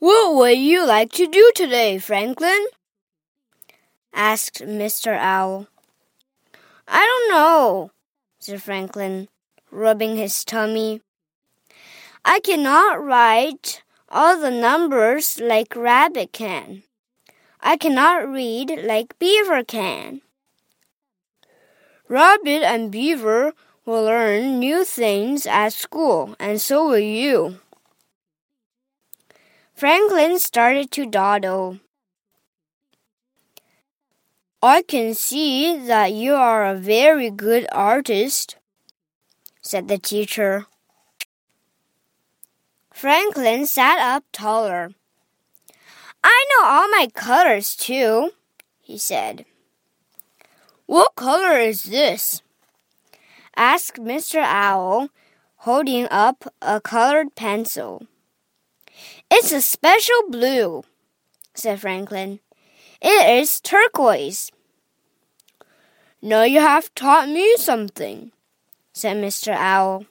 What would you like to do today, Franklin? asked Mr. Owl. I don't know, said Franklin, rubbing his tummy. I cannot write all the numbers like Rabbit can. I cannot read like Beaver can. Rabbit and Beaver will learn new things at school, and so will you. Franklin started to dawdle. I can see that you are a very good artist, said the teacher. Franklin sat up taller. I know all my colors too, he said. What color is this? asked Mr. Owl, holding up a colored pencil. It's a special blue, said Franklin. It is turquoise. Now you have taught me something, said Mr. Owl.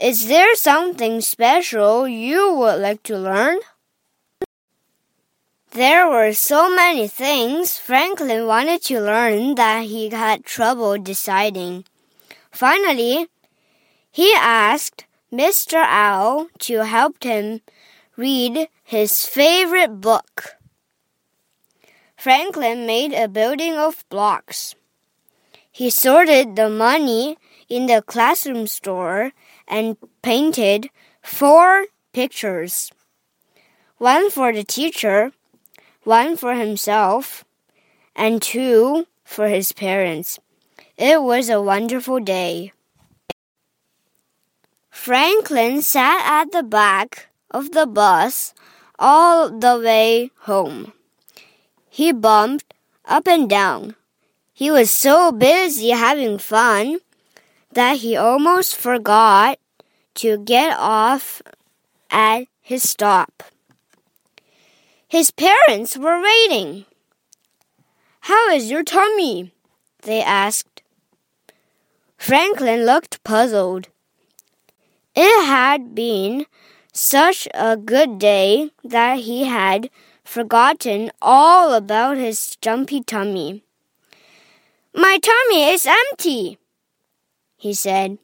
Is there something special you would like to learn? There were so many things Franklin wanted to learn that he had trouble deciding. Finally, he asked Mr. Owl to help him read his favorite book. Franklin made a building of blocks. He sorted the money in the classroom store and painted four pictures one for the teacher, one for himself, and two for his parents. It was a wonderful day. Franklin sat at the back of the bus all the way home. He bumped up and down. He was so busy having fun that he almost forgot to get off at his stop. His parents were waiting. How is your tummy? they asked. Franklin looked puzzled. It had been such a good day that he had forgotten all about his jumpy tummy. My tummy is empty, he said.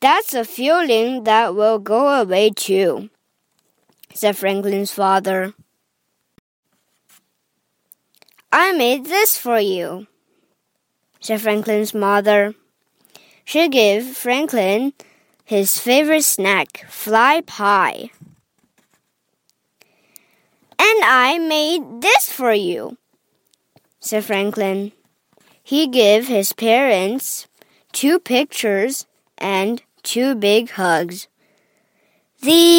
That's a feeling that will go away too, said Franklin's father. I made this for you, said Franklin's mother. She gave Franklin his favorite snack, fly pie. And I made this for you, said Franklin. He gave his parents two pictures and two big hugs. The